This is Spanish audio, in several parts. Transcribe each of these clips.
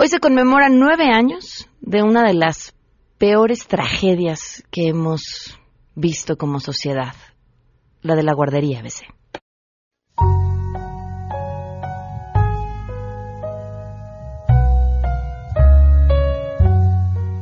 Hoy se conmemoran nueve años de una de las peores tragedias que hemos visto como sociedad, la de la guardería ABC.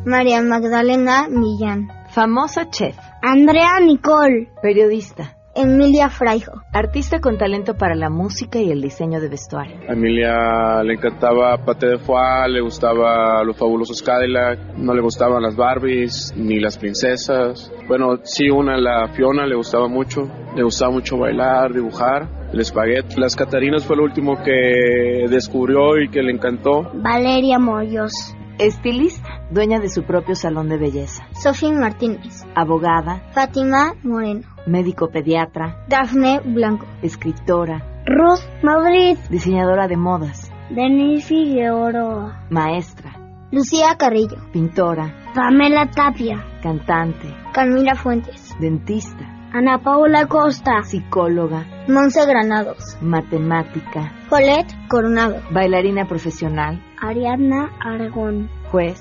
María Magdalena Millán. Famosa chef. Andrea Nicole. Periodista. Emilia Fraijo. Artista con talento para la música y el diseño de vestuario. A Emilia le encantaba Pate de Foie, le gustaba los fabulosos Cadillac, no le gustaban las Barbies ni las princesas. Bueno, sí, una, la Fiona, le gustaba mucho. Le gustaba mucho bailar, dibujar. El espagueti. Las Catarinas fue lo último que descubrió y que le encantó. Valeria Moyos. Estilista, dueña de su propio salón de belleza. Sofía Martínez. Abogada. Fátima Moreno. Médico pediatra. Dafne Blanco. Escritora. Ruth Madrid. Diseñadora de modas. Denise Figueroa. Maestra. Lucía Carrillo. Pintora. Pamela Tapia. Cantante. Camila Fuentes. Dentista. Ana Paula Costa. Psicóloga. Monse Granados. Matemática. Colette Coronado. Bailarina profesional. Ariadna Aragón. Juez.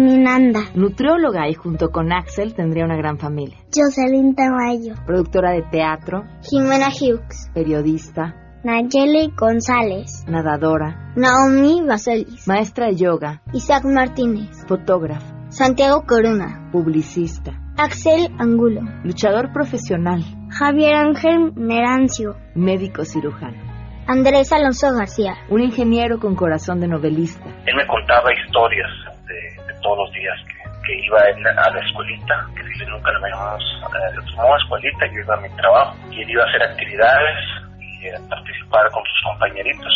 Minanda. Nutrióloga y junto con Axel tendría una gran familia. Jocelyn Tamayo. Productora de teatro. Jimena Hughes. Periodista. Nayeli González. Nadadora. Naomi Baselis. Maestra de yoga. Isaac Martínez. Fotógrafo. Santiago Corona. Publicista. Axel Angulo. Luchador profesional. Javier Ángel Merancio. Médico cirujano. Andrés Alonso García. Un ingeniero con corazón de novelista. Él me contaba historias de, de todos los días que, que iba en, a la escuelita, que si nunca lo llamamos a escuelita, yo iba a mi trabajo y él iba a hacer actividades y a participar con sus compañeritos.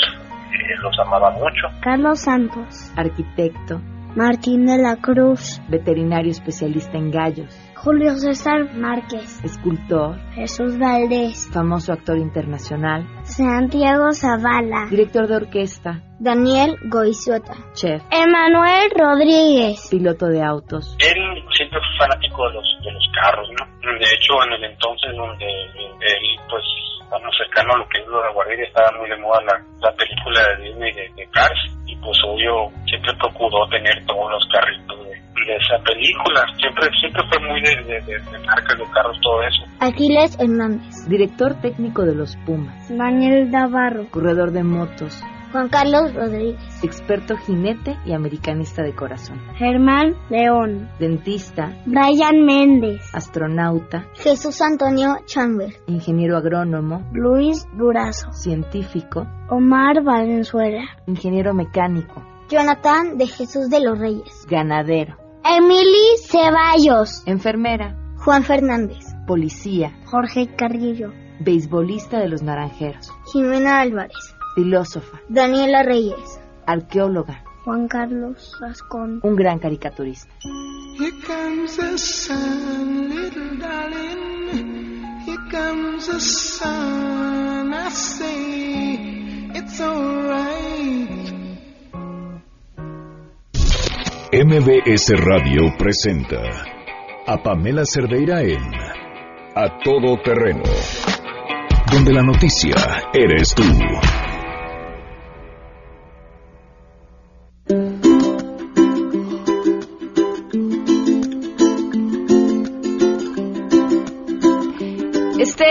Él los amaba mucho. Carlos Santos. Arquitecto. Martín de la Cruz. Veterinario especialista en gallos. Julio César Márquez. Escultor. Jesús Valdés. Famoso actor internacional. Santiago Zavala. Director de orquesta. Daniel Goizueta. Chef. Emanuel Rodríguez. Piloto de autos. Él siempre fue fanático de los, de los carros, ¿no? De hecho, en el entonces donde él, pues, bueno, cercano a lo que es la guardería, estaba muy de moda la, la película de Disney de, de Cars pues obvio siempre procuró tener todos los carritos de, de esa película. Siempre siempre fue muy de, de, de, de marcas de carros, todo eso. Aquiles Hernández. Director técnico de los Pumas. Daniel Navarro. Corredor de motos. Juan Carlos Rodríguez. Experto jinete y americanista de corazón. Germán León. Dentista. Brian Méndez. Astronauta. Jesús Antonio Chamber. Ingeniero agrónomo. Luis Durazo. Científico. Omar Valenzuela. Ingeniero mecánico. Jonathan de Jesús de los Reyes. Ganadero. Emily Ceballos. Enfermera. Juan Fernández. Policía. Jorge Carrillo. Beisbolista de los Naranjeros. Jimena Álvarez. Filósofa. Daniela Reyes. Arqueóloga. Juan Carlos Rascón. Un gran caricaturista. Here comes the sun, little darling. Here comes the sun. I say it's alright. MBS Radio presenta a Pamela Cerdeira en A Todo Terreno, donde la noticia eres tú.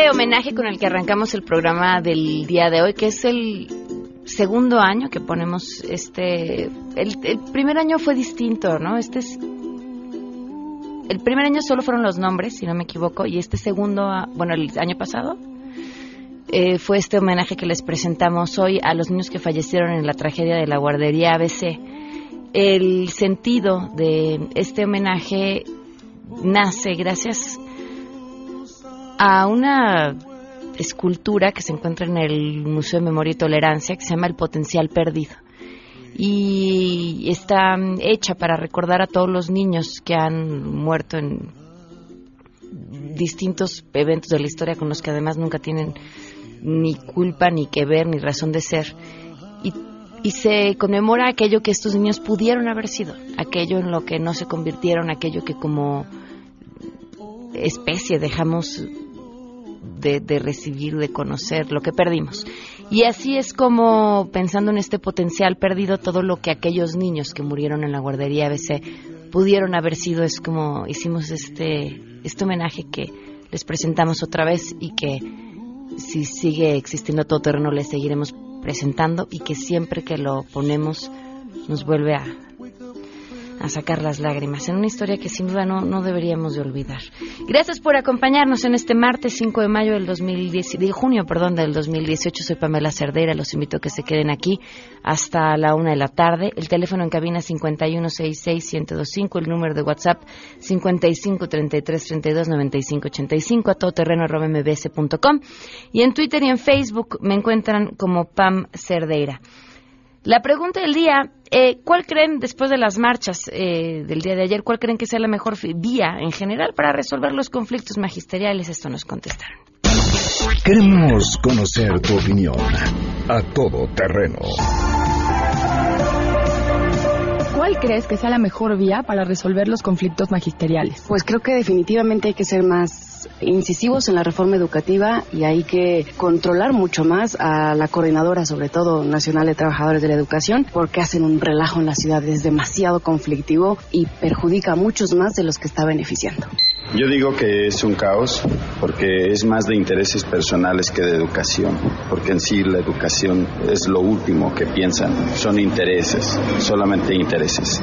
Este homenaje con el que arrancamos el programa del día de hoy, que es el segundo año que ponemos este... El, primer año fue distinto, ¿no? Este es... El primer año solo fueron los nombres, si no me equivoco, y este segundo, ah, bueno, el año pasado, eh, fue este homenaje que les presentamos hoy a los niños que fallecieron en la tragedia de la guardería ABC. El sentido de este homenaje nace gracias a una escultura que se encuentra en el Museo de Memoria y Tolerancia que se llama El Potencial Perdido. Y está hecha para recordar a todos los niños que han muerto en distintos eventos de la historia con los que además nunca tienen ni culpa, ni que ver, ni razón de ser. Y, y se conmemora aquello que estos niños pudieron haber sido, aquello en lo que no se convirtieron, aquello que como especie dejamos de, de, recibir, de conocer, lo que perdimos. Y así es como, pensando en este potencial perdido, todo lo que aquellos niños que murieron en la guardería ABC pudieron haber sido, es como hicimos este, este homenaje que les presentamos otra vez y que si sigue existiendo todo terreno les seguiremos presentando y que siempre que lo ponemos nos vuelve a, a sacar las lágrimas en una historia que sin duda no, no deberíamos de olvidar. Gracias por acompañarnos en este martes 5 de mayo del 2010, de junio, perdón, del 2018. Soy Pamela Cerdera, los invito a que se queden aquí hasta la una de la tarde. El teléfono en cabina 5166-1025, el número de WhatsApp 5533329585, a todoterreno mbs.com y en Twitter y en Facebook me encuentran como Pam Cerdeira. La pregunta del día, eh, ¿cuál creen, después de las marchas eh, del día de ayer, cuál creen que sea la mejor vía en general para resolver los conflictos magisteriales? Esto nos contestaron. Queremos conocer tu opinión a todo terreno. ¿Cuál crees que sea la mejor vía para resolver los conflictos magisteriales? Pues creo que definitivamente hay que ser más incisivos en la reforma educativa y hay que controlar mucho más a la coordinadora, sobre todo nacional de trabajadores de la educación, porque hacen un relajo en la ciudad, es demasiado conflictivo y perjudica a muchos más de los que está beneficiando. Yo digo que es un caos porque es más de intereses personales que de educación, porque en sí la educación es lo último que piensan, son intereses, solamente intereses.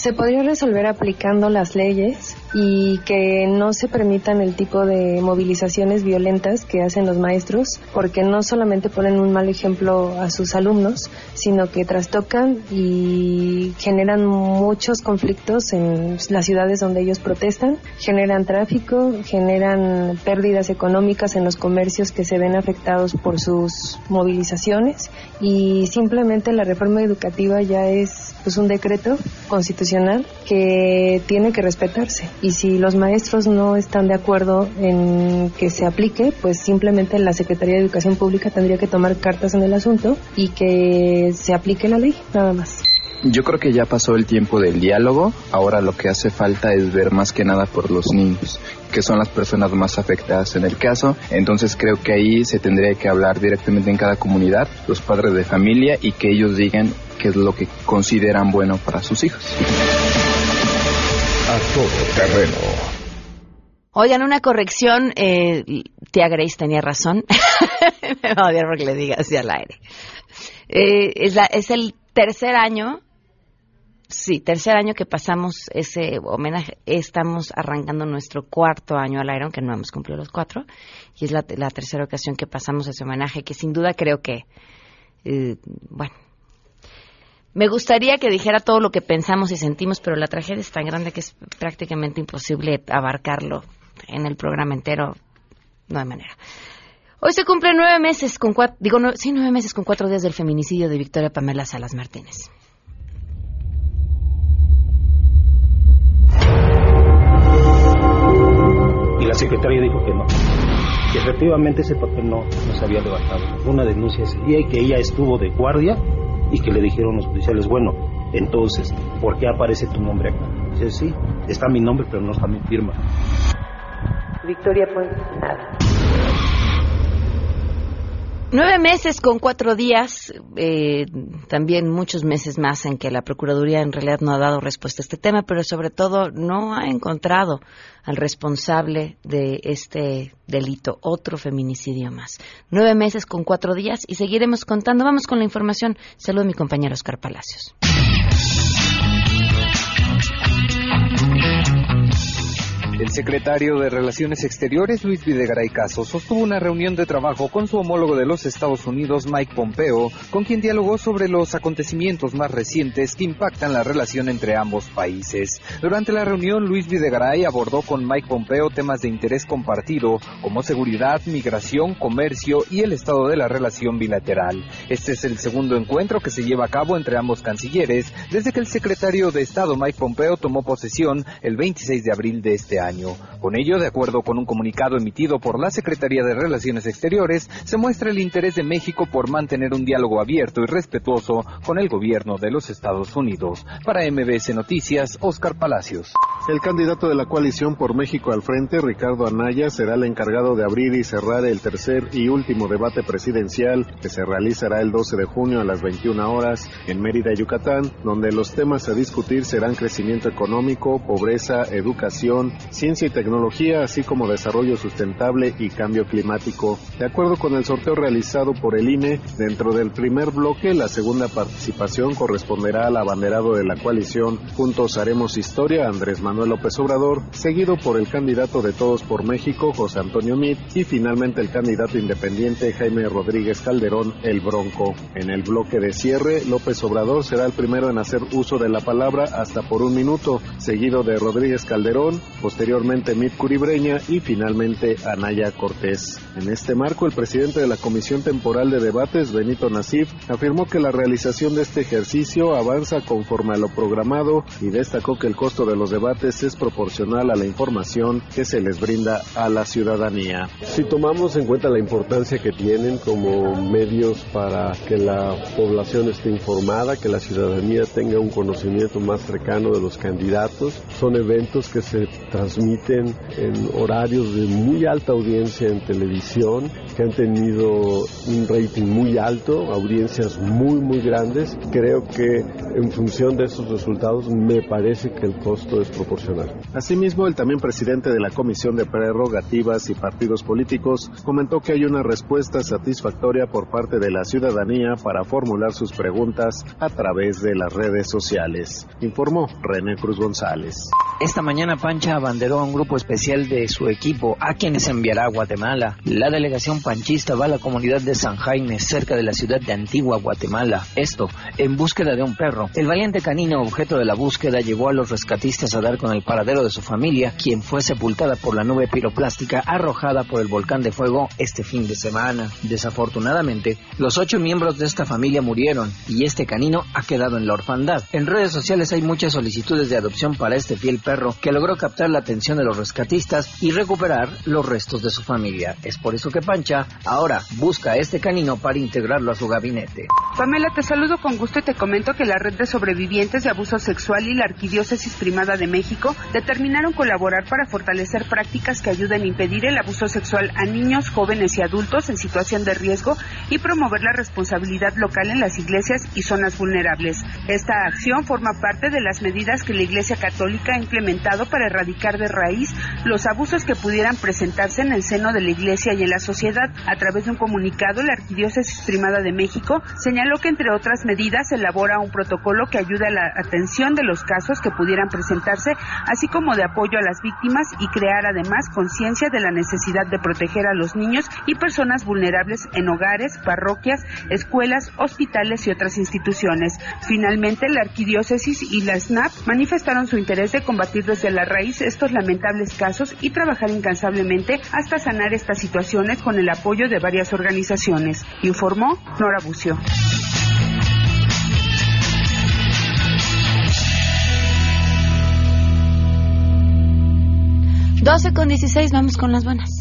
Se podría resolver aplicando las leyes y que no se permitan el tipo de movilizaciones violentas que hacen los maestros, porque no solamente ponen un mal ejemplo a sus alumnos, sino que trastocan y generan muchos conflictos en las ciudades donde ellos protestan, generan tráfico, generan pérdidas económicas en los comercios que se ven afectados por sus movilizaciones. Y simplemente la reforma educativa ya es pues un decreto constitucional que tiene que respetarse. Y si los maestros no están de acuerdo en que se aplique, pues simplemente la Secretaría de Educación Pública tendría que tomar cartas en el asunto y que se aplique la ley, nada más. Yo creo que ya pasó el tiempo del diálogo, ahora lo que hace falta es ver más que nada por los niños, que son las personas más afectadas en el caso, entonces creo que ahí se tendría que hablar directamente en cada comunidad, los padres de familia y que ellos digan qué es lo que consideran bueno para sus hijos. A todo terreno. Oigan, una corrección, eh, tía Grace tenía razón. Me va a odiar porque le diga así al aire. Eh, es, la, es el tercer año Sí, tercer año que pasamos ese homenaje. Estamos arrancando nuestro cuarto año al aire, aunque no hemos cumplido los cuatro. Y es la, la tercera ocasión que pasamos ese homenaje, que sin duda creo que, eh, bueno, me gustaría que dijera todo lo que pensamos y sentimos, pero la tragedia es tan grande que es prácticamente imposible abarcarlo en el programa entero. No hay manera. Hoy se cumplen nueve meses con cuatro, digo, sí, nueve meses con cuatro días del feminicidio de Victoria Pamela Salas Martínez. y la secretaria dijo que no, que efectivamente ese papel no, no se había levantado. Una denuncia ese día y que ella estuvo de guardia y que le dijeron los policiales, bueno, entonces, ¿por qué aparece tu nombre acá? Dice, sí, está mi nombre, pero no está mi firma. Victoria Puente, nada. Nueve meses con cuatro días, eh, también muchos meses más en que la Procuraduría en realidad no ha dado respuesta a este tema, pero sobre todo no ha encontrado al responsable de este delito, otro feminicidio más. Nueve meses con cuatro días y seguiremos contando. Vamos con la información. Saludo a mi compañero Oscar Palacios. El secretario de Relaciones Exteriores, Luis Videgaray Caso, sostuvo una reunión de trabajo con su homólogo de los Estados Unidos, Mike Pompeo, con quien dialogó sobre los acontecimientos más recientes que impactan la relación entre ambos países. Durante la reunión, Luis Videgaray abordó con Mike Pompeo temas de interés compartido, como seguridad, migración, comercio y el estado de la relación bilateral. Este es el segundo encuentro que se lleva a cabo entre ambos cancilleres desde que el secretario de Estado, Mike Pompeo, tomó posesión el 26 de abril de este año. México. Con ello, de acuerdo con un comunicado emitido por la Secretaría de Relaciones Exteriores, se muestra el interés de México por mantener un diálogo abierto y respetuoso con el gobierno de los Estados Unidos. Para MBS Noticias, Oscar Palacios. El candidato de la coalición por México al frente, Ricardo Anaya, será el encargado de abrir y cerrar el tercer y último debate presidencial que se realizará el 12 de junio a las 21 horas en Mérida, Yucatán, donde los temas a discutir serán crecimiento económico, pobreza, educación, ciencia y tecnología, así como desarrollo sustentable y cambio climático. De acuerdo con el sorteo realizado por el INE, dentro del primer bloque, la segunda participación corresponderá al abanderado de la coalición Juntos Haremos Historia, Andrés Manuel López Obrador, seguido por el candidato de Todos por México, José Antonio Mit, y finalmente el candidato independiente Jaime Rodríguez Calderón, el Bronco. En el bloque de cierre, López Obrador será el primero en hacer uso de la palabra hasta por un minuto, seguido de Rodríguez Calderón, posteriormente Mit Curibreña y finalmente Anaya Cortés. En este marco, el presidente de la Comisión Temporal de Debates, Benito Nasif, afirmó que la realización de este ejercicio avanza conforme a lo programado y destacó que el costo de los debates es proporcional a la información que se les brinda a la ciudadanía. Si tomamos en cuenta la importancia que tienen como medios para que la población esté informada, que la ciudadanía tenga un conocimiento más cercano de los candidatos, son eventos que se transmiten en horarios de muy alta audiencia en televisión, que han tenido un rating muy alto, audiencias muy muy grandes. Creo que en función de esos resultados me parece que el costo es proporcional. Asimismo, el también presidente de la Comisión de Prerrogativas y Partidos Políticos comentó que hay una respuesta satisfactoria por parte de la ciudadanía para formular sus preguntas a través de las redes sociales, informó René Cruz González. Esta mañana Pancha a un grupo especial de su equipo a quienes enviará a Guatemala. La delegación panchista va a la comunidad de San Jaime, cerca de la ciudad de Antigua, Guatemala. Esto, en búsqueda de un perro. El valiente canino objeto de la búsqueda llevó a los rescatistas a dar con el paradero de su familia, quien fue sepultada por la nube piroplástica arrojada por el volcán de fuego este fin de semana. Desafortunadamente, los ocho miembros de esta familia murieron y este canino ha quedado en la orfandad. En redes sociales hay muchas solicitudes de adopción para este fiel perro que logró captar la atención de los rescatistas y recuperar los restos de su familia. Es por eso que Pancha ahora busca a este canino para integrarlo a su gabinete. Pamela, te saludo con gusto y te comento que la red de sobrevivientes de abuso sexual y la Arquidiócesis Primada de México determinaron colaborar para fortalecer prácticas que ayuden a impedir el abuso sexual a niños, jóvenes y adultos en situación de riesgo y promover la responsabilidad local en las iglesias y zonas vulnerables. Esta acción forma parte de las medidas que la Iglesia Católica ha implementado para erradicar de raíz los abusos que pudieran presentarse en el seno de la Iglesia y en la sociedad. A través de un comunicado, la Arquidiócesis Primada de México señaló que, entre otras medidas, elabora un protocolo que ayuda a la atención de los casos que pudieran presentarse, así como de apoyo a las víctimas y crear además conciencia de la necesidad de proteger a los niños y personas vulnerables en hogares, parroquias, escuelas, hospitales y otras instituciones. Finalmente, la Arquidiócesis y la SNAP manifestaron su interés de combatir desde la raíz estos lamentables casos y trabajar incansablemente hasta sanar estas situaciones con el apoyo de varias organizaciones, informó Nora Bucio. 12 con 16, vamos con las buenas.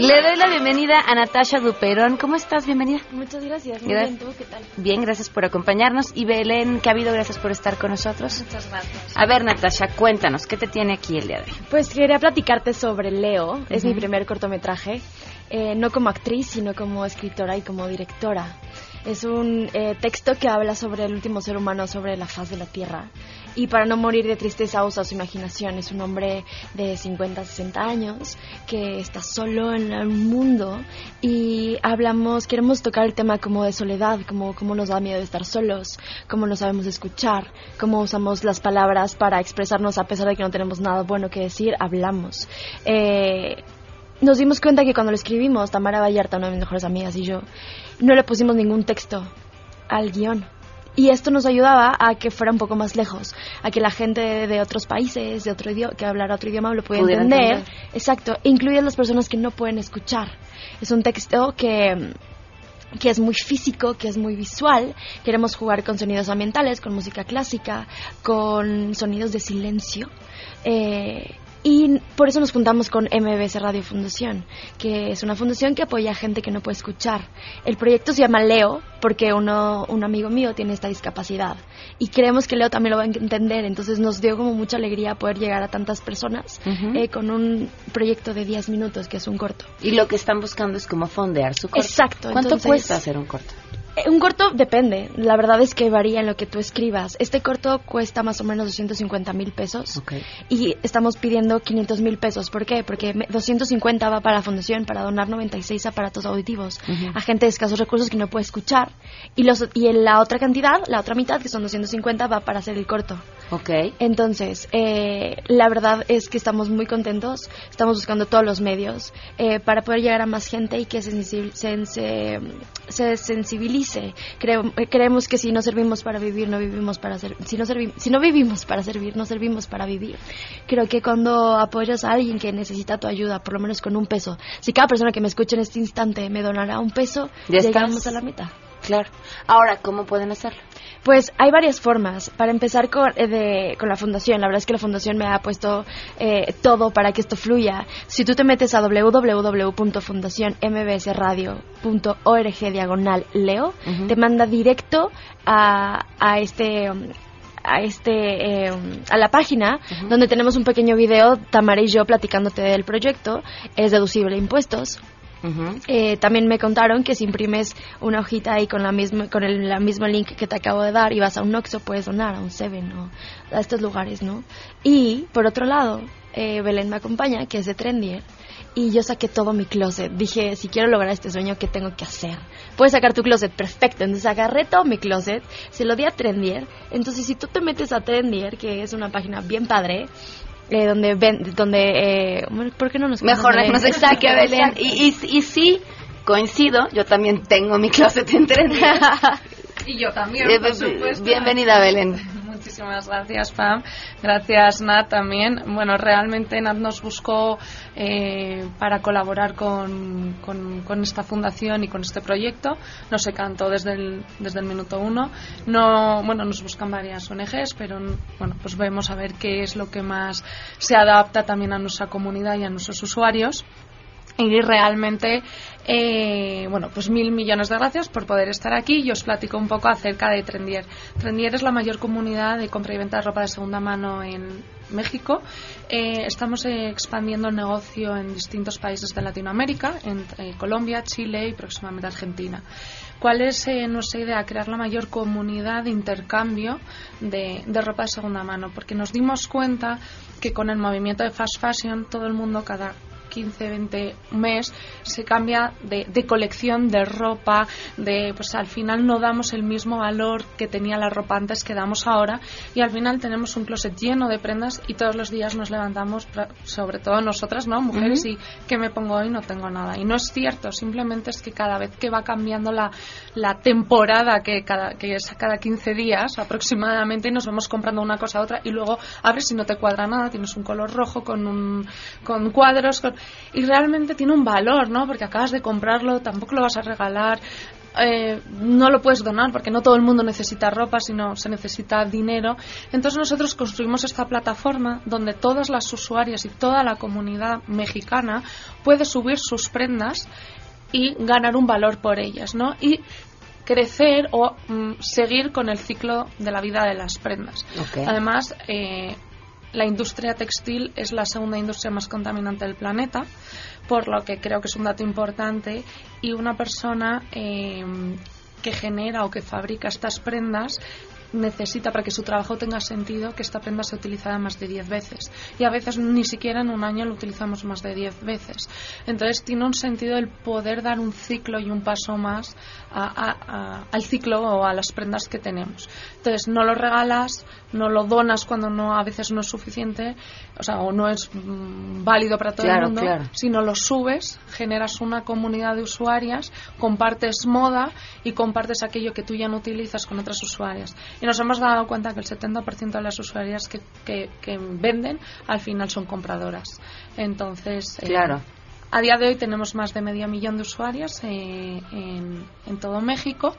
Le doy la bienvenida a Natasha Duperón. ¿Cómo estás? Bienvenida. Muchas gracias. Muy bien, ¿tú qué tal? Bien, gracias por acompañarnos. Y Belén habido gracias por estar con nosotros. Muchas gracias. A ver, Natasha, cuéntanos, ¿qué te tiene aquí el día de hoy? Pues quería platicarte sobre Leo. Es mi primer cortometraje. Eh, no como actriz, sino como escritora y como directora. Es un eh, texto que habla sobre el último ser humano sobre la faz de la Tierra. Y para no morir de tristeza usa su imaginación. Es un hombre de 50, 60 años que está solo en el mundo y hablamos, queremos tocar el tema como de soledad, como cómo nos da miedo estar solos, cómo no sabemos escuchar, cómo usamos las palabras para expresarnos a pesar de que no tenemos nada bueno que decir, hablamos. Eh, nos dimos cuenta que cuando lo escribimos, Tamara Vallarta, una de mis mejores amigas y yo, no le pusimos ningún texto al guion. Y esto nos ayudaba a que fuera un poco más lejos, a que la gente de, otros países, de otro idioma, que hablara otro idioma, lo Pudiera entender. entender. Exacto, incluidas las personas que no pueden escuchar. Es un texto que que es muy físico, que es muy visual. Queremos jugar con sonidos ambientales, con música clásica, con sonidos de silencio. Eh, y por eso nos juntamos con MBS Radio Fundación, que es una fundación que apoya a gente que no puede escuchar. El proyecto se llama Leo porque uno, un amigo mío tiene esta discapacidad y creemos que Leo también lo va a entender. Entonces nos dio como mucha alegría poder llegar a tantas personas eh, con un proyecto de 10 minutos, que es un corto. Y lo que están buscando es como fondear su corto. Exacto. ¿Cuánto entonces- cuesta hacer un corto? Eh, Un corto depende, la verdad es que varía en lo que tú escribas. Este corto cuesta más o menos 250 mil pesos y estamos pidiendo 500 mil pesos. ¿Por qué? Porque me- 250 va para la fundación para donar 96 aparatos auditivos a gente de escasos recursos que no puede escuchar. Y, los, y en la otra cantidad, la otra mitad, que son 250, va para hacer el corto. Ok. Entonces, eh, la verdad es que estamos muy contentos, estamos buscando todos los medios eh, para poder llegar a más gente y que se, se, se- se sensibilice. Creo- eh, creemos que si no servimos para vivir, no vivimos para ser, si no si no vivimos para servir, no servimos para vivir. Creo que cuando apoyas a alguien que necesita tu ayuda, por lo menos con un peso, si cada persona que me escucha en este instante me donará un peso, Ya llegamos estás. a la mitad. Claro. Ahora, ¿cómo pueden hacerlo? Pues hay varias formas. Para empezar con, eh, de- con la fundación, la verdad es que la fundación me ha puesto eh, todo para que esto fluya. Si tú te metes a www.fundacionmbsradio.org diagonal leo, Ujú. te manda directo a, a este... a este eh, a la página donde tenemos un pequeño video Tamara y yo platicándote del proyecto es deducible de impuestos eh, también me contaron que si imprimes una hojita ahí con la misma con el la misma link que te acabo de dar y vas a un Oxxo puedes donar a un Seven o a estos lugares, ¿no? Y por otro lado, eh, Belén me acompaña, que es de Trendier, y yo saqué todo mi closet. Dije, si quiero lograr este sueño, ¿qué tengo que hacer? Puedes sacar tu closet, perfecto. Entonces agarré todo mi closet, se lo di a Trendier. Entonces, si tú te metes a Trendier, que es una página bien padre, eh, donde ven, donde, eh, ¿por qué no nos Mejor que nos a Belén. Y, y, y sí, coincido, yo también tengo mi closet en Trendy. Y yo también, Eh, por supuesto. Bienvenida, Belén. Muchísimas gracias, Pam. Gracias, Nat, también. Bueno, realmente Nat nos buscó eh, para colaborar con, con- esta fundación y con este proyecto. Nos encantó desde el, desde el minuto uno. No, bueno, nos buscan varias ONGs, pero bueno, pues vemos a ver qué es lo que más se adapta también a nuestra comunidad y a nuestros usuarios. Y realmente, eh, bueno, pues mil millones de gracias por poder estar aquí y os platico un poco acerca de Trendier. Trendier es la mayor comunidad de compra y venta de ropa de segunda mano en México. Eh, estamos expandiendo el negocio en distintos países de Latinoamérica, en eh, Colombia, Chile y próximamente Argentina. ¿Cuál es eh, nuestra idea? Crear la mayor comunidad de intercambio de, de ropa de segunda mano, porque nos dimos cuenta que con el movimiento de fast fashion todo el mundo cada 15, 20 mes se cambia de, de colección de ropa, de pues al final no damos el mismo valor que tenía la ropa antes que damos ahora y al final tenemos un closet lleno de prendas y todos los días nos levantamos, sobre todo nosotras, ¿no? Mujeres y ¿qué me pongo hoy? No tengo nada. Y no es cierto, simplemente es que cada vez que va cambiando la, la temporada, que, cada, que es cada 15 días aproximadamente, nos vamos comprando una cosa a otra y luego abres y no te cuadra nada, tienes un color rojo con, un, con cuadros con- y realmente tiene un valor, ¿no? Porque acabas de comprarlo, tampoco lo vas a regalar. eh, no lo puedes donar porque no todo el mundo necesita ropa, sino se necesita dinero. Entonces nosotros construimos esta plataforma donde todas las usuarias y toda la comunidad mexicana puede subir sus prendas y ganar un valor por ellas, ¿no? Y crecer o mm, seguir con el ciclo de la vida de las prendas. Además, eh, la industria textil es la segunda industria más contaminante del planeta, por lo que creo que es un dato importante y una persona eh, que genera o que fabrica estas prendas necesita para que su trabajo tenga sentido que esta prenda sea utilizada más de 10 veces. Y a veces ni siquiera en un año lo utilizamos más de 10 veces. Entonces tiene un sentido el poder dar un ciclo y un paso más a- a- al ciclo o a las prendas que tenemos entonces no lo regalas no lo donas cuando no a veces no es suficiente o sea o no es mm, válido para todo Claro, el mundo claro. sino lo subes, generas una comunidad de usuarias, compartes moda y compartes aquello que tú ya no utilizas con otras usuarias. Y nos hemos dado cuenta que el 70% de las usuarias que, que, que venden al final son compradoras. Entonces, eh, Claro. A día de hoy tenemos más de medio millón de usuarios eh, en, en todo México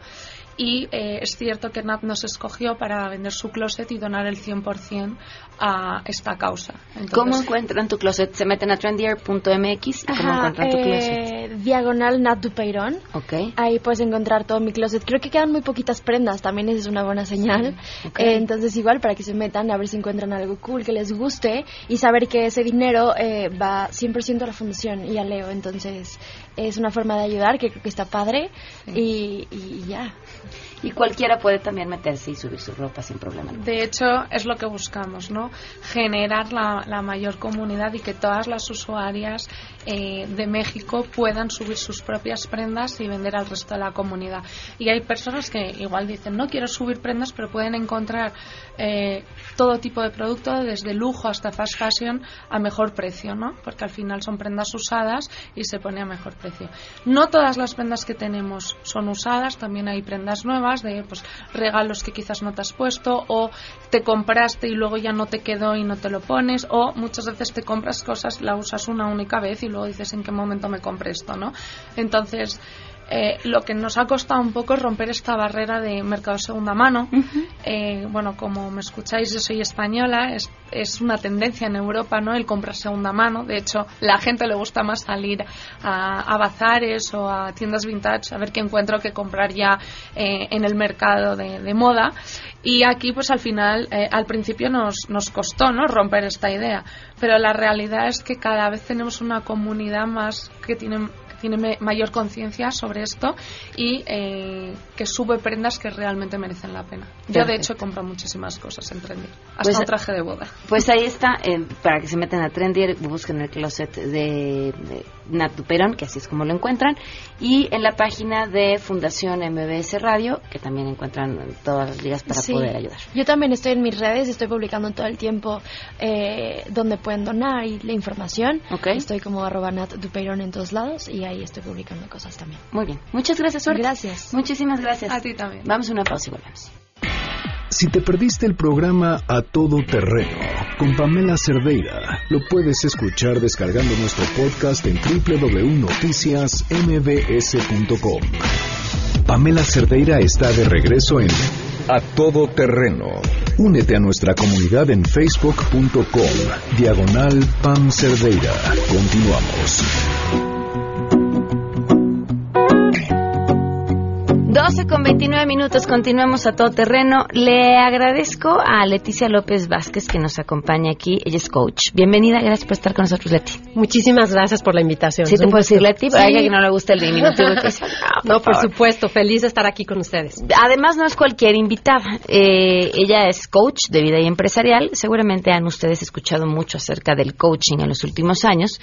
y eh, es cierto que Nat nos escogió para vender su closet y donar el 100% a esta causa. Entonces, ¿Cómo encuentran tu closet? Se meten a trendier.mx cómo Ajá, encuentran tu closet. eh, diagonal Nat Dupeirón. Ok. Ahí puedes encontrar todo mi closet. Creo que quedan muy poquitas prendas, también esa es una buena señal. ok. Eh, entonces igual para que se metan a ver si encuentran algo cool que les guste y saber que ese dinero eh, va 100% a la fundación y a Leo. Entonces es una forma de ayudar que creo que está padre y, y ya. Y cualquiera puede también meterse y subir su ropa sin problema. De hecho, es lo que buscamos, ¿no? Generar la, la mayor comunidad y que todas las usuarias eh, de México puedan subir sus propias prendas y vender al resto de la comunidad. Y hay personas que igual dicen, no quiero subir prendas, pero pueden encontrar eh, todo tipo de producto, desde lujo hasta fast fashion, a mejor precio, ¿no? Porque al final son prendas usadas y se pone a mejor precio. No todas las prendas que tenemos son usadas, también hay prendas nuevas de pues regalos que quizás no te has puesto o te compraste y luego ya no te quedó y no te lo pones o muchas veces te compras cosas, la usas una única vez y luego dices en qué momento me compré esto, ¿no? Entonces, eh, lo que nos ha costado un poco es romper esta barrera de mercado segunda mano. Eh, bueno, como me escucháis, yo soy española, es, es una tendencia en Europa, ¿no? El comprar segunda mano. De hecho, la gente le gusta más salir a, a bazares o a tiendas vintage a ver qué encuentro que comprar ya eh, en el mercado de, de moda. Y aquí, pues al final, eh, al principio nos, nos costó, ¿no? Romper esta idea. Pero la realidad es que cada vez tenemos una comunidad más que tiene tiene mayor conciencia sobre esto y eh, que sube prendas que realmente merecen la pena. Yo, de hecho, compro muchísimas cosas en Trendy. Hasta Pues- un traje de boda. Pues ahí está, eh, para que se metan a Trendier, busquen el closet de, de Nat Duperón, que así es como lo encuentran, y en la página de Fundación MBS Radio, que también encuentran todas las ligas para Sí. poder ayudar. Yo también estoy en mis redes, estoy publicando todo el tiempo eh, donde pueden donar y la información. Estoy como arroba Nat Dupeirón en todos lados y ahí estoy publicando cosas también. Muy bien. Muchas gracias, Suerte. Gracias. Muchísimas gracias. A ti también. Vamos a una pausa y volvemos. Si te perdiste el programa A Todo Terreno con Pamela Cerdeira, lo puedes escuchar descargando nuestro podcast en www.noticiasmbs.com. Pamela Cerdeira está de regreso en A Todo Terreno. Únete a nuestra comunidad en facebook.com, diagonal Pam Cerdeira. Continuamos. 12 con 29 minutos, continuamos a todo terreno. Le agradezco a Leticia López Vázquez que nos acompaña aquí. Ella es coach. Bienvenida, gracias por estar con nosotros, Leti. Muchísimas gracias por la invitación. Sí, te puedo decir. Leti, pero hay alguien que no le gusta el diminutivo. que dice, "Ah, No, por favor". supuesto, feliz de estar aquí con ustedes. Además, no es cualquier invitada. Eh, ella es coach de vida y empresarial. Seguramente han ustedes escuchado mucho acerca del coaching en los últimos años,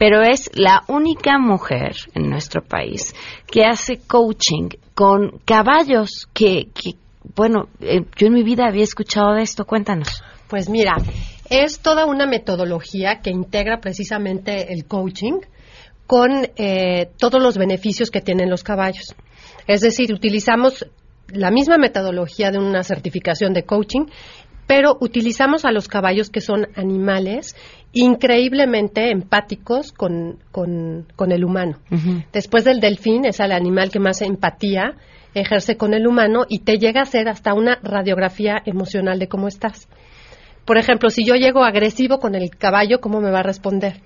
pero es la única mujer en nuestro país que hace coaching con caballos. Que, que bueno, eh, yo en mi vida había escuchado de esto. Cuéntanos. Pues mira, es toda una metodología que integra precisamente el coaching con eh, todos los beneficios que tienen los caballos. Es decir, utilizamos la misma metodología de una certificación de coaching, pero utilizamos a los caballos que son animales increíblemente empáticos con, con- con el humano. Después del delfín es el animal que más empatía ejerce con el humano y te llega a hacer hasta una radiografía emocional de cómo estás. Por ejemplo, si yo llego agresivo con el caballo, ¿cómo me va a responder?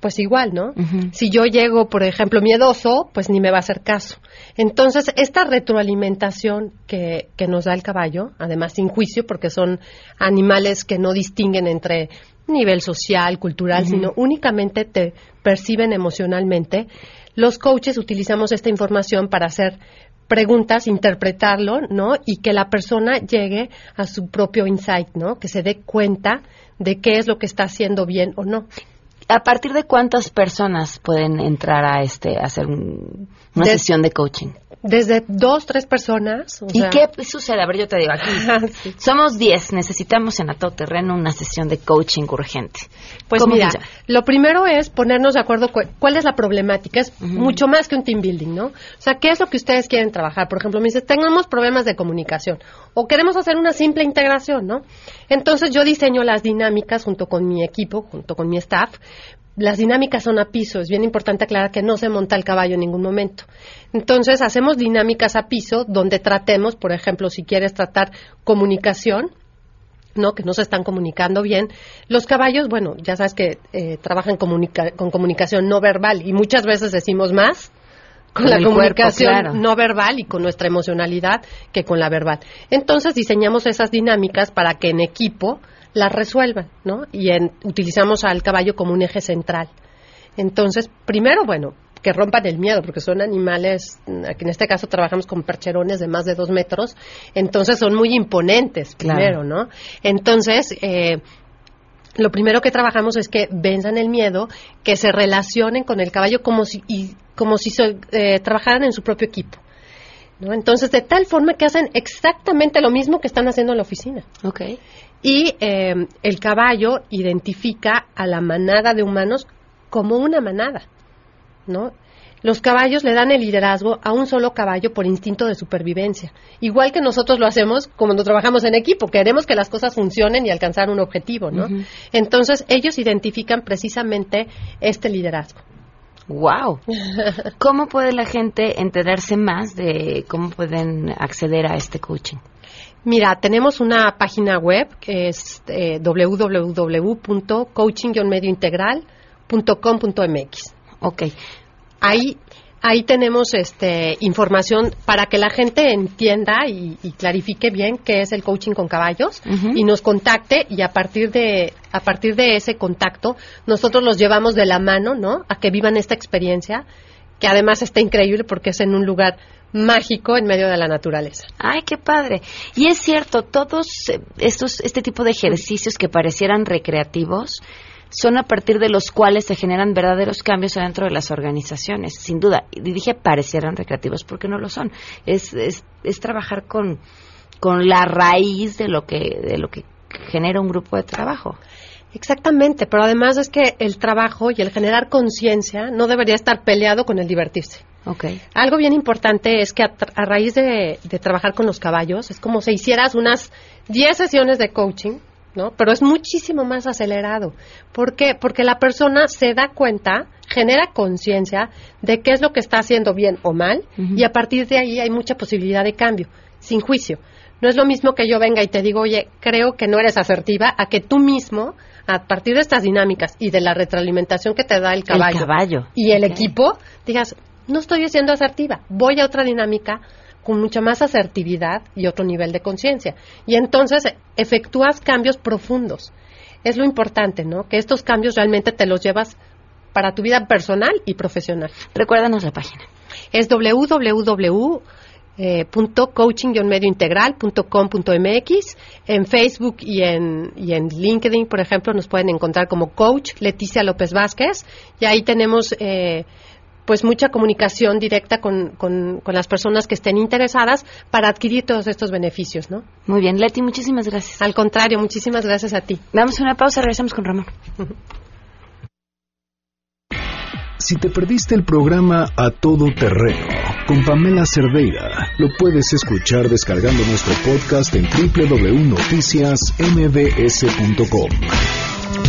Pues igual, ¿no? Si yo llego, por ejemplo, miedoso, pues ni me va a hacer caso. Entonces, esta retroalimentación que, que nos da el caballo, además sin juicio, porque son animales que no distinguen entre nivel social, cultural, sino únicamente te perciben emocionalmente, los coaches utilizamos esta información para hacer preguntas, interpretarlo, ¿no? Y que la persona llegue a su propio insight, ¿no? Que se dé cuenta de qué es lo que está haciendo bien o no. ¿A partir de cuántas personas pueden entrar a este a hacer un- una De- sesión de coaching? Desde dos, tres personas. o ¿Y sea- qué sucede? A ver, yo te digo aquí. Somos 10, necesitamos en a todo terreno una sesión de coaching urgente. Pues ¿Cómo mira, lo primero es ponernos de acuerdo cu- cuál es la problemática. Es mucho más que un team building, ¿no? O sea, ¿qué es lo que ustedes quieren trabajar? Por ejemplo, me dice, tenemos problemas de comunicación o queremos hacer una simple integración, ¿no? Entonces yo diseño las dinámicas junto con mi equipo, junto con mi staff, las dinámicas son a piso. Es bien importante aclarar que no se monta el caballo en ningún momento. Entonces, hacemos dinámicas a piso donde tratemos, por ejemplo, si quieres tratar comunicación, ¿no? que no se están comunicando bien. Los caballos, bueno, ya sabes que eh, trabajan comunica con comunicación no verbal y muchas veces decimos más con, Con la cuerpo, comunicación claro. no verbal y con nuestra emocionalidad que con la verbal. Entonces diseñamos esas dinámicas para que en equipo las resuelvan, ¿no? Y en- utilizamos al caballo como un eje central. Entonces, primero, bueno, que rompan el miedo, porque son animales, aquí en este caso trabajamos con percherones de más de dos metros, entonces son muy imponentes, Claro. primero, ¿no? Entonces, eh, lo primero que trabajamos es que venzan el miedo, que se relacionen con el caballo como si, y, como si se, eh, trabajaran en su propio equipo. ¿no? Entonces, de tal forma que hacen exactamente lo mismo que están haciendo en la oficina. Ok. Y eh, el caballo identifica a la manada de humanos como una manada, ¿no? Los caballos le dan el liderazgo a un solo caballo por instinto de supervivencia, igual que nosotros lo hacemos cuando trabajamos en equipo, queremos que las cosas funcionen y alcanzar un objetivo, ¿no? Entonces ellos identifican precisamente este liderazgo. Wow. ¿Cómo puede la gente enterarse más de cómo pueden acceder a este coaching? Mira, tenemos una página web que es eh, www.coaching-mediointegral.com.mx. Ok. Ahí, ahí tenemos este, información para que la gente entienda y, y clarifique bien qué es el coaching con caballos y nos contacte y a partir de a partir de ese contacto nosotros los llevamos de la mano, ¿no? A que vivan esta experiencia que además está increíble porque es en un lugar mágico en medio de la naturaleza. Ay, qué padre. Y es cierto, todos eh, estos, este tipo de ejercicios que parecieran recreativos son a partir de los cuales se generan verdaderos cambios dentro de las organizaciones, sin duda. Y dije parecieran recreativos porque no lo son. Es, es, es trabajar con, con la raíz de lo que, de lo que genera un grupo de trabajo. Exactamente, pero además es que el trabajo y el generar conciencia no debería estar peleado con el divertirse. Okay. Algo bien importante es que a, tra- a raíz de, de trabajar con los caballos, es como si hicieras unas 10 sesiones de coaching, ¿no? Pero es muchísimo más acelerado. ¿Por qué? Porque la persona se da cuenta, genera conciencia de qué es lo que está haciendo bien o mal, y a partir de ahí hay mucha posibilidad de cambio, sin juicio. No es lo mismo que yo venga y te digo, oye, creo que no eres asertiva, a que tú mismo, a partir de estas dinámicas y de la retroalimentación que te da el caballo, caballo. y el equipo, digas, no estoy siendo asertiva, voy a otra dinámica con mucha más asertividad y otro nivel de conciencia. Y entonces eh, efectúas cambios profundos. Es lo importante, ¿no? Que estos cambios realmente te los llevas para tu vida personal y profesional. Recuérdanos la página. Es www eh, punto coaching-mediointegral.com.mx en Facebook y en, y en LinkedIn, por ejemplo, nos pueden encontrar como coach Leticia López Vázquez y ahí tenemos eh, pues mucha comunicación directa con, con, con las personas que estén interesadas para adquirir todos estos beneficios, ¿no? Muy bien, Leti, muchísimas gracias. Al contrario, muchísimas gracias a ti. Damos una pausa, regresamos con Ramón. Si te perdiste el programa A Todo Terreno con Pamela Cerdeira, lo puedes escuchar descargando nuestro podcast en www.noticiasmbs.com.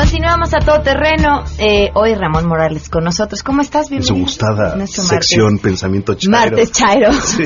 Continuamos a todo terreno. Eh, hoy Ramón Morales con nosotros. ¿Cómo estás? En su Bienvenido. gustada Nuestro sección martes. Pensamiento Chairo. Martes Chairo. Sí.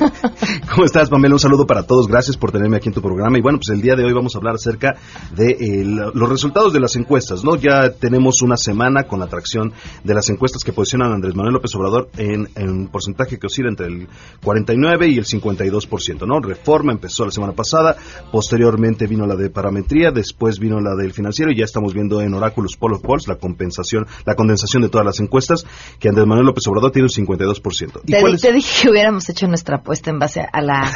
¿Cómo estás, Pamela? Un saludo para todos. Gracias por tenerme aquí en tu programa. Y bueno, pues el día de hoy vamos a hablar acerca de eh, los resultados de las encuestas, ¿no? Ya tenemos una semana con la atracción de las encuestas que posicionan a Andrés Manuel López Obrador en, en un porcentaje que oscila entre el 49 y el 52%, ¿no? Reforma empezó la semana pasada, posteriormente vino la de parametría, después vino la del financiero y ya estamos viendo en Oráculos Polo Polls la compensación, la condensación de todas las encuestas que Andrés Manuel López Obrador tiene un 52%. ¿Y Te, cuál es? te dije que hubiéramos hecho nuestra apuesta en base a la,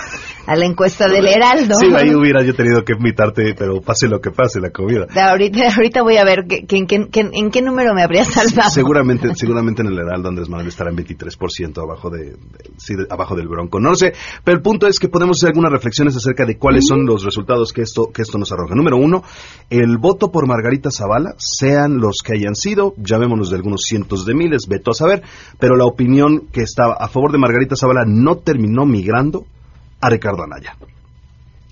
a la encuesta del Heraldo. Sí, ahí hubiera yo tenido que invitarte, pero pase lo que pase, la comida. Ahorita, ahorita voy a ver que, que- en, qué- que- en qué número me habría salvado. Seguramente, seguramente en el Heraldo Andrés Manuel estará en 23% abajo de, sí, de- abajo del Bronco. No lo sé, pero el punto es que podemos hacer algunas reflexiones acerca de cuáles son los resultados que esto, que esto nos arroja. Número uno, el voto por Margarita Zavala sean los que hayan sido, llamémonos de algunos cientos de miles, veto a saber, pero la opinión que estaba a favor de Margarita Zavala no terminó migrando a Ricardo Anaya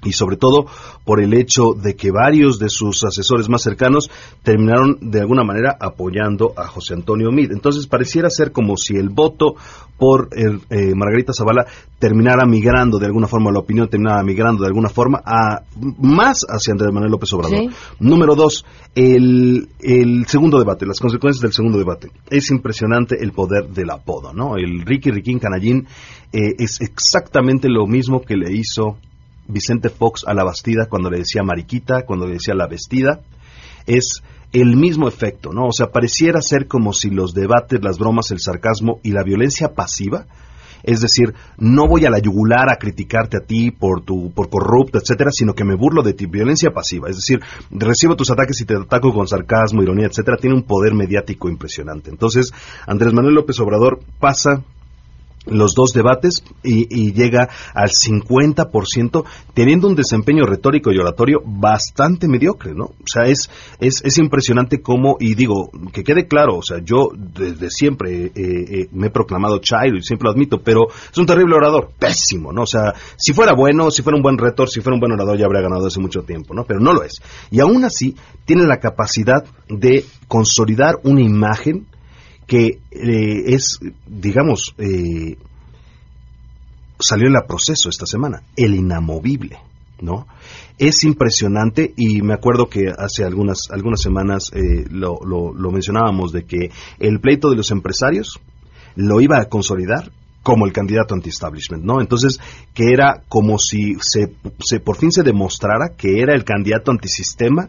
y sobre todo por el hecho de que varios de sus asesores más cercanos terminaron de alguna manera apoyando a José Antonio Mid. Entonces pareciera ser como si el voto por el, eh, Margarita Zavala terminara migrando de alguna forma, la opinión terminara migrando de alguna forma a más hacia Andrés Manuel López Obrador. Sí. Número dos, el, el segundo debate, las consecuencias del segundo debate. Es impresionante el poder del apodo, ¿no? El Ricky Riquín Canallín eh, es exactamente lo mismo que le hizo Vicente Fox a la Bastida cuando le decía mariquita, cuando le decía la vestida, es el mismo efecto, ¿no? O sea, pareciera ser como si los debates, las bromas, el sarcasmo y la violencia pasiva, es decir, no voy a la yugular a criticarte a ti por tu por corrupto, etcétera, sino que me burlo de ti, violencia pasiva, es decir, recibo tus ataques y te ataco con sarcasmo, ironía, etcétera, tiene un poder mediático impresionante. Entonces, Andrés Manuel López Obrador pasa los dos debates y, y llega al 50% teniendo un desempeño retórico y oratorio bastante mediocre, ¿no? O sea, es, es, es impresionante cómo, y digo, que quede claro, o sea, yo desde siempre eh, eh, me he proclamado Chairo y siempre lo admito, pero es un terrible orador, pésimo, ¿no? O sea, si fuera bueno, si fuera un buen retor, si fuera un buen orador, ya habría ganado hace mucho tiempo, ¿no? Pero no lo es. Y aún así, tiene la capacidad de consolidar una imagen que eh, es, digamos, eh, salió en la proceso esta semana, el inamovible, ¿no? Es impresionante y me acuerdo que hace algunas, algunas semanas eh, lo, lo, lo mencionábamos de que el pleito de los empresarios lo iba a consolidar como el candidato anti-establishment, ¿no? Entonces, que era como si se, se por fin se demostrara que era el candidato antisistema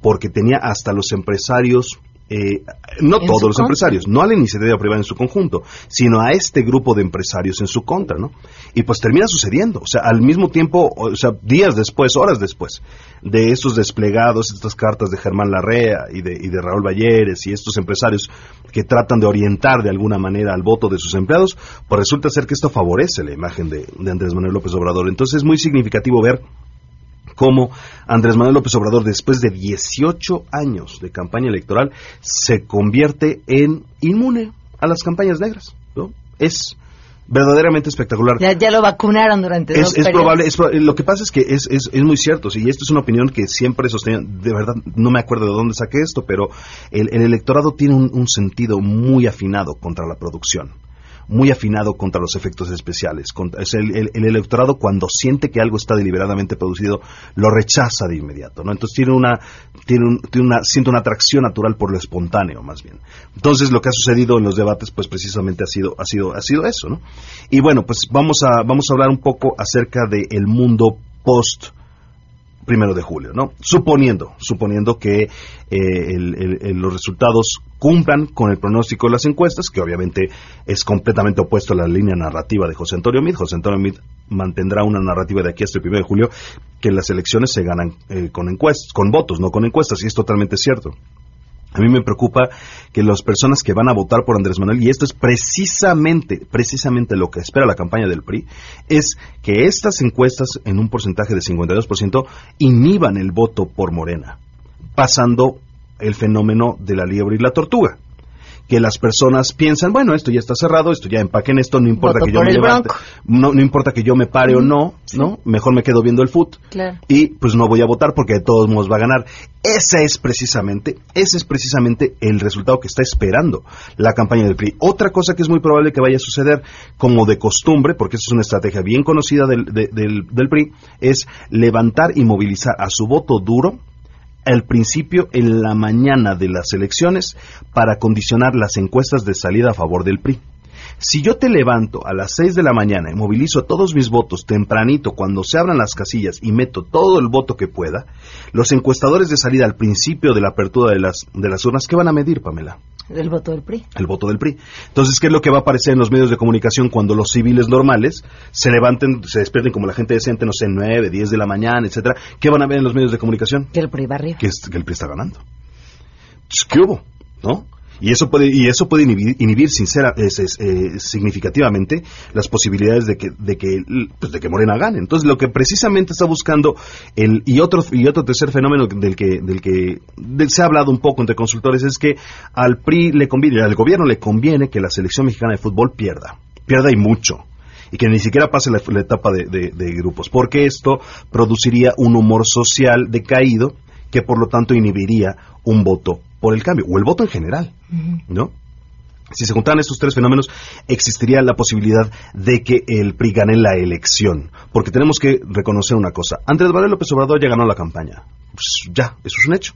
porque tenía hasta los empresarios eh, no todos los contra. empresarios, no a la iniciativa privada en su conjunto, sino a este grupo de empresarios en su contra, ¿no? Y pues termina sucediendo, o sea, al mismo tiempo, o sea, días después, horas después, de estos desplegados, estas cartas de Germán Larrea y de, y de Raúl Valleres y estos empresarios que tratan de orientar de alguna manera al voto de sus empleados, pues resulta ser que esto favorece la imagen de, de Andrés Manuel López Obrador. Entonces es muy significativo ver cómo Andrés Manuel López Obrador, después de 18 años de campaña electoral, se convierte en inmune a las campañas negras. ¿no? Es verdaderamente espectacular. Ya, ya lo vacunaron durante dos Es, probable, es pro- lo que pasa es que es, es, es muy cierto, sí, y esto es una opinión que siempre sostenía, de verdad no me acuerdo de dónde saqué esto, pero el, el electorado tiene un, un sentido muy afinado contra la producción muy afinado contra los efectos especiales. El, el- el electorado cuando siente que algo está deliberadamente producido, lo rechaza de inmediato, ¿no? Entonces tiene una, tiene, un- tiene una, siente una atracción natural por lo espontáneo, más bien. Entonces lo que ha sucedido en los debates, pues precisamente ha sido, ha sido, ha sido eso, ¿no? Y bueno, pues vamos a, vamos a hablar un poco acerca del mundo post primero de julio, ¿no? Suponiendo, suponiendo que eh, el- los resultados cumplan con el pronóstico de las encuestas, que obviamente es completamente opuesto a la línea narrativa de José Antonio Mid. José Antonio Mid mantendrá una narrativa de aquí hasta el primero de julio que las elecciones se ganan eh, con encuestas, con votos, no con encuestas, y es totalmente cierto. A mí me preocupa que las personas que van a votar por Andrés Manuel, y esto es precisamente, precisamente lo que espera la campaña del PRI, es que estas encuestas en un porcentaje de 52% inhiban el voto por Morena, pasando el fenómeno de la liebre y la tortuga. Que las personas piensan, bueno, esto ya está cerrado, esto ya empaquen esto, no importa Voto que yo me levante, no, no importa que yo me pare o no, ¿no? Mejor me quedo viendo el fut Claro. y pues no voy a votar porque de todos modos va a ganar. Ese es precisamente, ese es precisamente el resultado que está esperando la campaña del PRI. Otra cosa que es muy probable que vaya a suceder, como de costumbre, porque esa es una estrategia bien conocida del, de- del, del PRI, es levantar y movilizar a su voto duro al principio en la mañana de las elecciones para condicionar las encuestas de salida a favor del PRI. Si yo te levanto a las 6 de la mañana y movilizo todos mis votos tempranito cuando se abran las casillas y meto todo el voto que pueda, los encuestadores de salida al principio de la apertura de las, de las urnas, ¿qué van a medir, Pamela? El voto del PRI. el voto del PRI. Entonces, ¿qué es lo que va a aparecer en los medios de comunicación cuando los civiles normales se levanten, se despierten como la gente decente, no sé, 9, 10 de la mañana, etcétera? ¿Qué van a ver en los medios de comunicación? Que el PRI barrió. Que, es- que el PRI está ganando. Entonces, ¿Qué hubo? ¿No? Y eso puede, y eso puede inhibir, inhibir sincera, eh, significativamente las posibilidades de que, de que, pues, de que Morena gane. Entonces, lo que precisamente está buscando el, y otro, y otro tercer fenómeno del que, del que se ha hablado un poco entre consultores es que al PRI le conviene, al gobierno le conviene que la selección mexicana de fútbol pierda. Pierda y mucho y que ni siquiera pase la, la etapa de, de- de grupos, porque esto produciría un humor social decaído que por lo tanto inhibiría un voto por el cambio, o el voto en general, ¿no? Si se juntaran estos tres fenómenos, existiría la posibilidad de que el PRI gane la elección. Porque tenemos que reconocer una cosa. Andrés Manuel López Obrador ya ganó la campaña. Pues ya, eso es un hecho.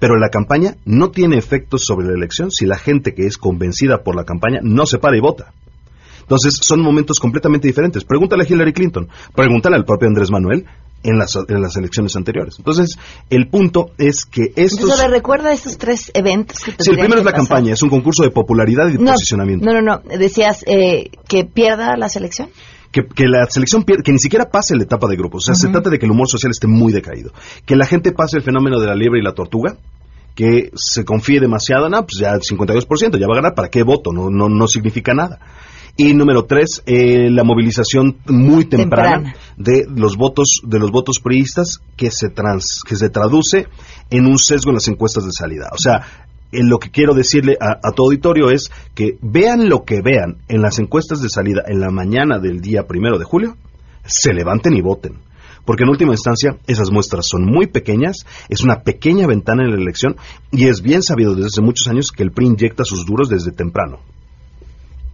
Pero la campaña no tiene efectos sobre la elección si la gente que es convencida por la campaña no se para y vota. Entonces, son momentos completamente diferentes. Pregúntale a Hillary Clinton, pregúntale al propio Andrés Manuel en las, en las elecciones anteriores. Entonces, el punto es que estos... Entonces, ¿le recuerda estos tres eventos que Sí, el primero es la pasar? campaña, es un concurso de popularidad y de No, posicionamiento. no, no, no. Decías eh, que pierda la selección. que, que la selección pier- que ni siquiera pase la etapa de grupos. O sea, se trata de que el humor social esté muy decaído. Que la gente pase el fenómeno de la liebre y la tortuga, que se confíe demasiado, no, pues ya el 52%, ya va a ganar, ¿para qué voto? No, no, no significa nada. Y número tres, eh, la movilización muy temprana, Temprana. de los votos de los votos priistas que se trans, que se traduce en un sesgo en las encuestas de salida. O sea, eh, lo que quiero decirle a, a tu auditorio es que vean lo que vean en las encuestas de salida en la mañana del día primero de julio, se levanten y voten. Porque en última instancia esas muestras son muy pequeñas, es una pequeña ventana en la elección y es bien sabido desde hace muchos años que el PRI inyecta sus duros desde temprano.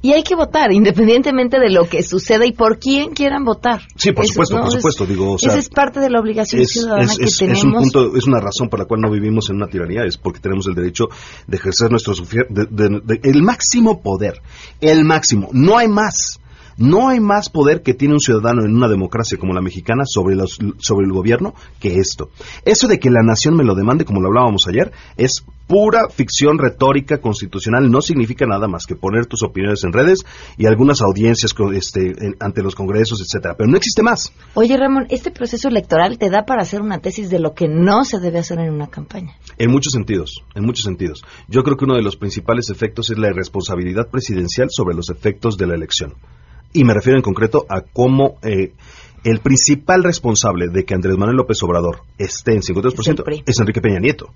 Y hay que votar, independientemente de lo que suceda y por quién quieran votar. Sí, por Eso, supuesto, ¿no? por Es- supuesto, digo, o sea, esa es parte de la obligación es, ciudadana es- que tenemos. es un punto, es una razón por la cual no vivimos en una tiranía, es porque tenemos el derecho de ejercer nuestro de- de- el máximo poder, el máximo, no hay más. No hay más poder que tiene un ciudadano en una democracia como la mexicana sobre, los, sobre el gobierno que esto. Eso de que la nación me lo demande, como lo hablábamos ayer, es pura ficción retórica constitucional. No significa nada más que poner tus opiniones en redes y algunas audiencias este, en- ante los congresos, etcétera. Pero no existe más. Oye, Ramón, este proceso electoral te da para hacer una tesis de lo que no se debe hacer en una campaña. En muchos sentidos, en muchos sentidos. Yo creo que uno de los principales efectos es la irresponsabilidad presidencial sobre los efectos de la elección. Y me refiero en concreto a cómo eh, el principal responsable de que Andrés Manuel López Obrador esté en 52% PRI. es Enrique Peña Nieto.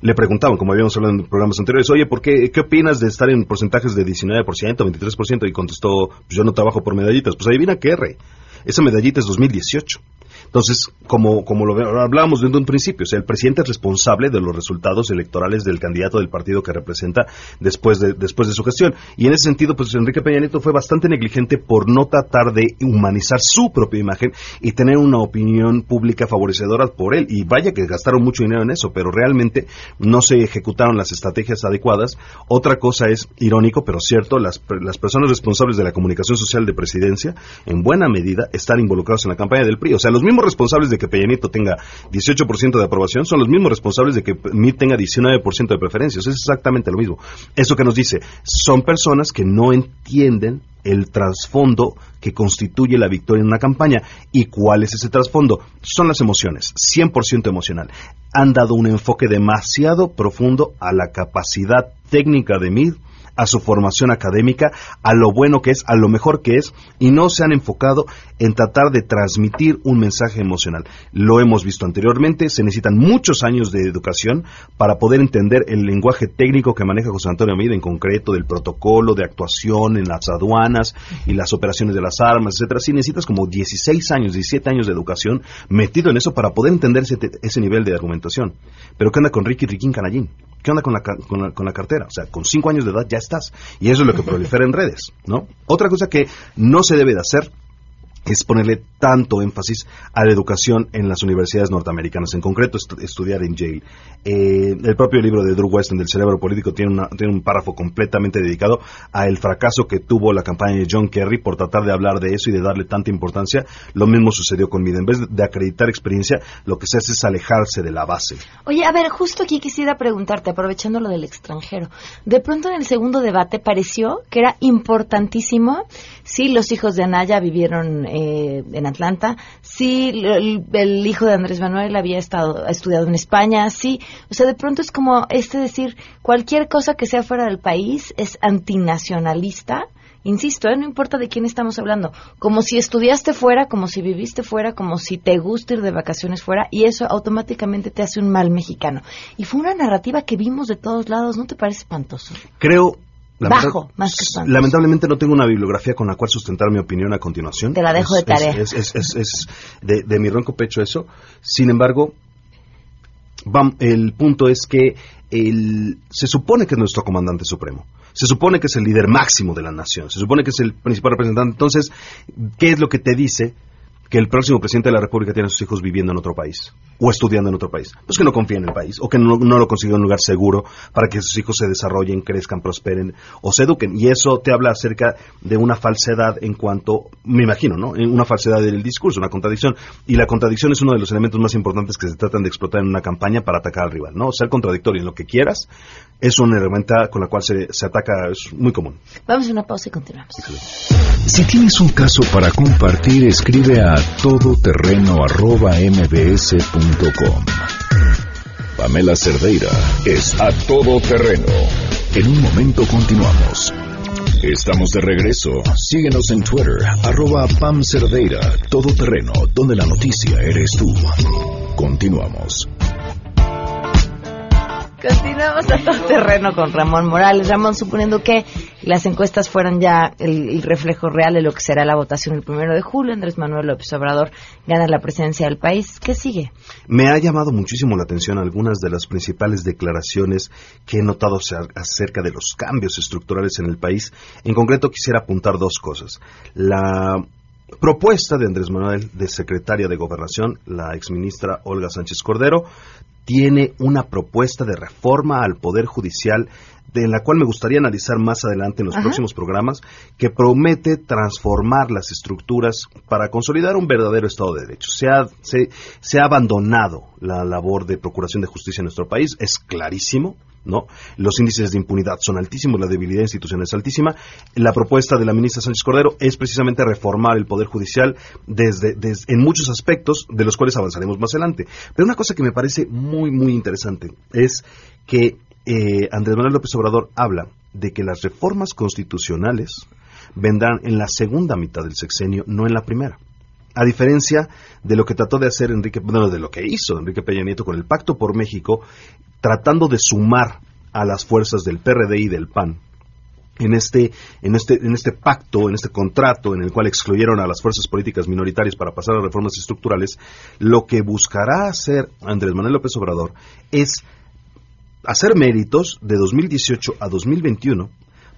Le preguntaban, como habíamos hablado en programas anteriores, oye, ¿por qué, qué opinas de estar en porcentajes de 19%, 23%? Y contestó, pues yo no trabajo por medallitas. Pues adivina qué, rey. Esa medallita es 2018. Entonces, como, como lo hablábamos desde un principio, o sea, el presidente es responsable de los resultados electorales del candidato del partido que representa después de, después de su gestión. Y en ese sentido, pues Enrique Peña Nieto fue bastante negligente por no tratar de humanizar su propia imagen y tener una opinión pública favorecedora por él. Y vaya que gastaron mucho dinero en eso, pero realmente no se ejecutaron las estrategias adecuadas. Otra cosa es irónico, pero cierto, las, las personas responsables de la comunicación social de presidencia, en buena medida, están involucrados en la campaña del PRI. O sea, los mismos responsables de que Peña Nieto tenga 18% de aprobación son los mismos responsables de que MIT tenga 19% de preferencias. Es exactamente lo mismo. Eso que nos dice, son personas que no entienden el trasfondo que constituye la victoria en una campaña. ¿Y cuál es ese trasfondo? Son las emociones, 100% emocional. Han dado un enfoque demasiado profundo a la capacidad técnica de MIT a su formación académica, a lo bueno que es, a lo mejor que es, y no se han enfocado en tratar de transmitir un mensaje emocional. Lo hemos visto anteriormente, se necesitan muchos años de educación para poder entender el lenguaje técnico que maneja José Antonio Mida en concreto, del protocolo de actuación en las aduanas y las operaciones de las armas, etcétera. Sí necesitas como 16 años, 17 años de educación metido en eso para poder entender ese, ese nivel de argumentación. Pero ¿qué onda con Ricky Riquín Canallín? ¿Qué onda con la, con, la, con la cartera? O sea, con 5 años de edad ya estás. Y eso es lo que prolifera en redes, ¿no? Otra cosa que no se debe de hacer es ponerle tanto énfasis a la educación en las universidades norteamericanas, en concreto estu estudiar en Yale. Eh, el propio libro de Drew Weston del cerebro político tiene, una, un párrafo completamente dedicado a el fracaso que tuvo la campaña de John Kerry por tratar de hablar de eso y de darle tanta importancia. Lo mismo sucedió con Mida. En vez de acreditar experiencia, lo que se hace es alejarse de la base. Oye, a ver, justo aquí quisiera preguntarte, aprovechando lo del extranjero. De pronto en el segundo debate pareció que era importantísimo si los hijos de Anaya vivieron eh, en Atlanta, sí, el, hijo de Andrés Manuel había estado, estudiado en España, sí, o sea, de pronto es como este decir, cualquier cosa que sea fuera del país es antinacionalista, insisto, ¿eh? no importa de quién estamos hablando, como si estudiaste fuera, como si viviste fuera, como si te gusta ir de vacaciones fuera, y eso automáticamente te hace un mal mexicano. Y fue una narrativa que vimos de todos lados, ¿no te parece espantoso? Creo... Bajo, más que espantoso. Lamentablemente no tengo una bibliografía con la cual sustentar mi opinión a continuación. Te la dejo Es- de tarea. Es, es- es- de, de mi ronco pecho eso. Sin embargo, el punto es que el- se supone que es nuestro comandante supremo. Se supone que es el líder máximo de la nación. Se supone que es el principal representante. Entonces, ¿qué es lo que te dice que el próximo presidente de la República tiene a sus hijos viviendo en otro país o estudiando en otro país? Pues que no confía en el país o que no, no lo consigue en un lugar seguro para que sus hijos se desarrollen, crezcan, prosperen o se eduquen. Y eso te habla acerca de una falsedad en cuanto, me imagino, ¿no? En Una falsedad del discurso, una contradicción. Y la contradicción es uno de los elementos más importantes que se tratan de explotar en una campaña para atacar al rival, ¿no? Ser contradictorio en lo que quieras es una herramienta con la cual se, se ataca, es muy común. Vamos a una pausa y continuamos. Si tienes un caso para compartir, escribe a todoterreno.mbs.com. Pamela Cerdeira es a todoterreno. En un momento continuamos. Estamos de regreso. Síguenos en Twitter, arroba Pam Cerdeira, todoterreno, donde la noticia eres tú. Continuamos. Continuamos a todo terreno con Ramón Morales. Ramón, suponiendo que las encuestas fueran ya el, reflejo real de lo que será la votación el primero de julio, Andrés Manuel López Obrador gana la presidencia del país. ¿Qué sigue? Me ha llamado muchísimo la atención algunas de las principales declaraciones que he notado acer- acerca de los cambios estructurales en el país. En concreto, quisiera apuntar dos cosas. La propuesta de Andrés Manuel de secretaria de Gobernación, la exministra Olga Sánchez Cordero, tiene una propuesta de reforma al Poder Judicial de la cual me gustaría analizar más adelante en los Ajá. próximos programas, que promete transformar las estructuras para consolidar un verdadero Estado de Derecho. Se ha, se, se ha abandonado la labor de procuración de justicia en nuestro país, es clarísimo. ¿No? Los índices de impunidad son altísimos, la debilidad institucional es altísima. La propuesta de la ministra Sánchez Cordero es precisamente reformar el Poder Judicial desde, desde- en muchos aspectos, de los cuales avanzaremos más adelante. Pero una cosa que me parece muy, muy interesante es que eh, Andrés Manuel López Obrador habla de que las reformas constitucionales vendrán en la segunda mitad del sexenio, no en la primera. A diferencia de lo que trató de hacer Enrique, bueno, de lo que hizo Enrique Peña Nieto con el Pacto por México, tratando de sumar a las fuerzas del PRD y del PAN en este, en este, en este pacto, en este contrato en el cual excluyeron a las fuerzas políticas minoritarias para pasar a reformas estructurales, lo que buscará hacer Andrés Manuel López Obrador es hacer méritos de 2018 a 2021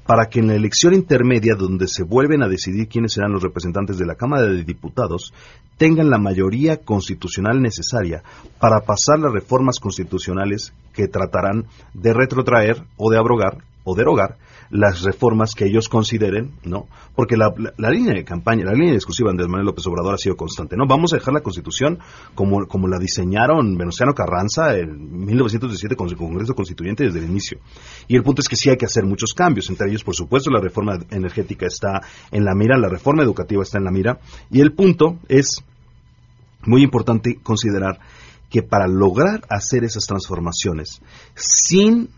para que en la elección intermedia donde se vuelven a decidir quiénes serán los representantes de la Cámara de Diputados tengan la mayoría constitucional necesaria para pasar las reformas constitucionales que tratarán de retrotraer o de abrogar o derogar las reformas que ellos consideren, ¿no? Porque la, línea de campaña, la línea discursiva de Andrés Manuel López Obrador ha sido constante, ¿no? Vamos a dejar la Constitución como, como la diseñaron Venustiano Carranza en 1917 con su Congreso Constituyente desde el inicio. Y el punto es que sí hay que hacer muchos cambios, entre ellos, por supuesto, la reforma energética está en la mira, la reforma educativa está en la mira, y el punto es muy importante considerar que para lograr hacer esas transformaciones sin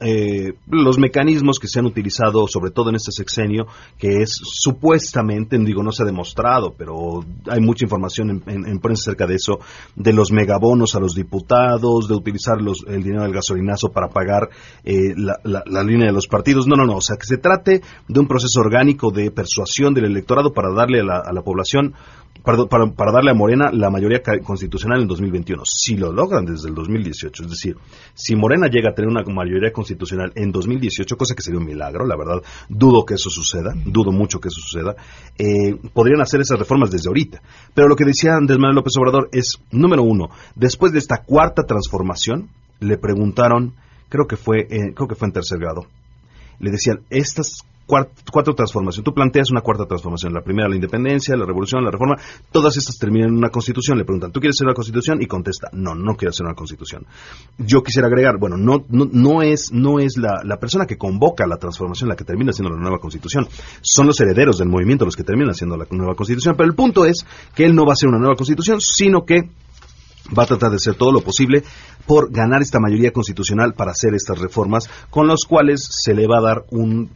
eh, los mecanismos que se han utilizado, sobre todo en este sexenio, que es supuestamente, digo, no se ha demostrado, pero hay mucha información en, en- en prensa acerca de eso, de los megabonos a los diputados, de utilizar los- el dinero del gasolinazo para pagar eh, la, la- la línea de los partidos. No, no, no, o sea, que se trate de un proceso orgánico de persuasión del electorado para darle a la, a la población para, para darle a Morena la mayoría constitucional en 2021. Si lo logran desde el 2018, es decir, si Morena llega a tener una mayoría constitucional en 2018, cosa que sería un milagro, la verdad, dudo que eso suceda, dudo mucho que eso suceda, eh, podrían hacer esas reformas desde ahorita. Pero lo que decía Andrés Manuel López Obrador es, número uno, después de esta cuarta transformación, le preguntaron, creo que fue, eh, creo que fue en tercer grado, le decían, estas cuatro transformaciones. Tú planteas una cuarta transformación. La primera, la independencia, la revolución, la reforma. Todas estas terminan en una constitución. Le preguntan, ¿tú quieres hacer una constitución? Y contesta, no, no quiero hacer una constitución. Yo quisiera agregar, bueno, no, no, no es, no es la, la persona que convoca la transformación la que termina siendo la nueva constitución. Son los herederos del movimiento los que terminan siendo la nueva constitución. Pero el punto es que él no va a hacer una nueva constitución, sino que va a tratar de hacer todo lo posible por ganar esta mayoría constitucional para hacer estas reformas, con las cuales se le va a dar un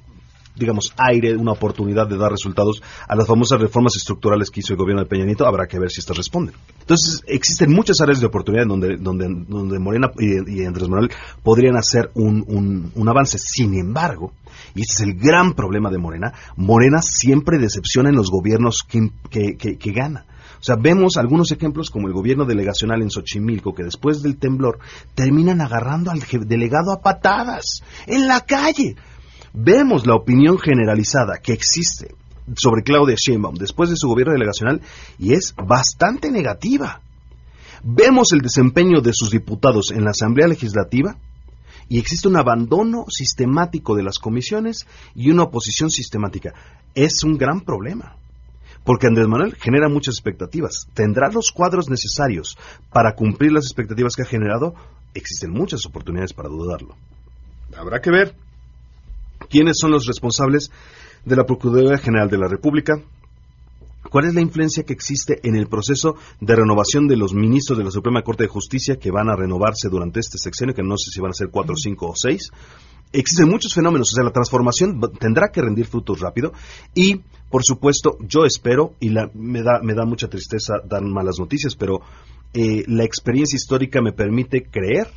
digamos, aire, una oportunidad de dar resultados a las famosas reformas estructurales que hizo el gobierno de Peña Nieto, habrá que ver si estas responden. Entonces, existen muchas áreas de oportunidad donde, donde, donde Morena y, Andrés Manuel podrían hacer un, un, un avance. Sin embargo, y este es el gran problema de Morena, Morena siempre decepciona en los gobiernos que, que, que, que gana. O sea, vemos algunos ejemplos como el gobierno delegacional en Xochimilco, que después del temblor terminan agarrando al delegado a patadas en la calle. Vemos la opinión generalizada que existe sobre Claudia Sheinbaum después de su gobierno delegacional y es bastante negativa. Vemos el desempeño de sus diputados en la Asamblea Legislativa y existe un abandono sistemático de las comisiones y una oposición sistemática. Es un gran problema. Porque Andrés Manuel genera muchas expectativas. ¿Tendrá los cuadros necesarios para cumplir las expectativas que ha generado? Existen muchas oportunidades para dudarlo. Habrá que ver quiénes son los responsables de la Procuraduría General de la República, cuál es la influencia que existe en el proceso de renovación de los ministros de la Suprema Corte de Justicia que van a renovarse durante este sexenio, que no sé si van a ser cuatro, cinco o seis. Existen muchos fenómenos, o sea, la transformación tendrá que rendir frutos rápido y, por supuesto, yo espero, y la- me, da, me da mucha tristeza dar malas noticias, pero eh, la experiencia histórica me permite creer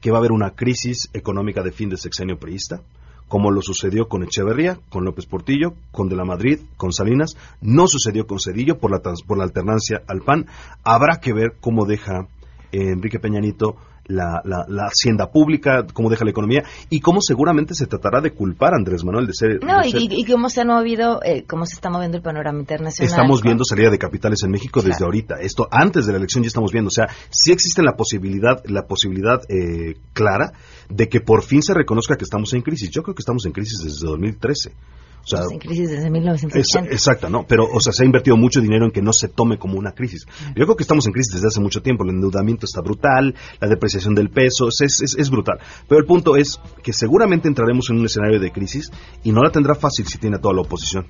que va a haber una crisis económica de fin de sexenio priista, como lo sucedió con Echeverría, con López Portillo, con De la Madrid, con Salinas, no sucedió con Cedillo por la, por la alternancia al PAN. Habrá que ver cómo deja eh, Enrique Peñanito la, la, la hacienda pública, cómo deja la economía y cómo seguramente se tratará de culpar a Andrés Manuel de ser... No, de y, ser- y cómo se ha movido, eh, cómo se está moviendo el panorama internacional. Estamos viendo salida de capitales en México desde ahorita. Esto antes de la elección ya estamos viendo. O sea, sí existe la posibilidad, la posibilidad eh, clara de que por fin se reconozca que estamos en crisis. Yo creo que estamos en crisis desde 2013. O sea, en crisis desde es- 1980. exacto, ¿no? Pero, o sea, se ha invertido mucho dinero en que no se tome como una crisis. Yo creo que estamos en crisis desde hace mucho tiempo. El endeudamiento está brutal, la depreciación del peso es, es, es brutal. Pero el punto es que seguramente entraremos en un escenario de crisis y no la tendrá fácil si tiene a toda la oposición.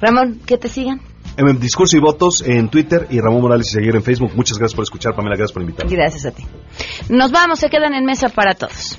Ramón, que te sigan. En Discurso y Votos en Twitter y Ramón Morales y seguir en Facebook. Muchas gracias por escuchar, Pamela. Gracias por invitarme. Gracias a ti. Nos vamos, se quedan en mesa para todos.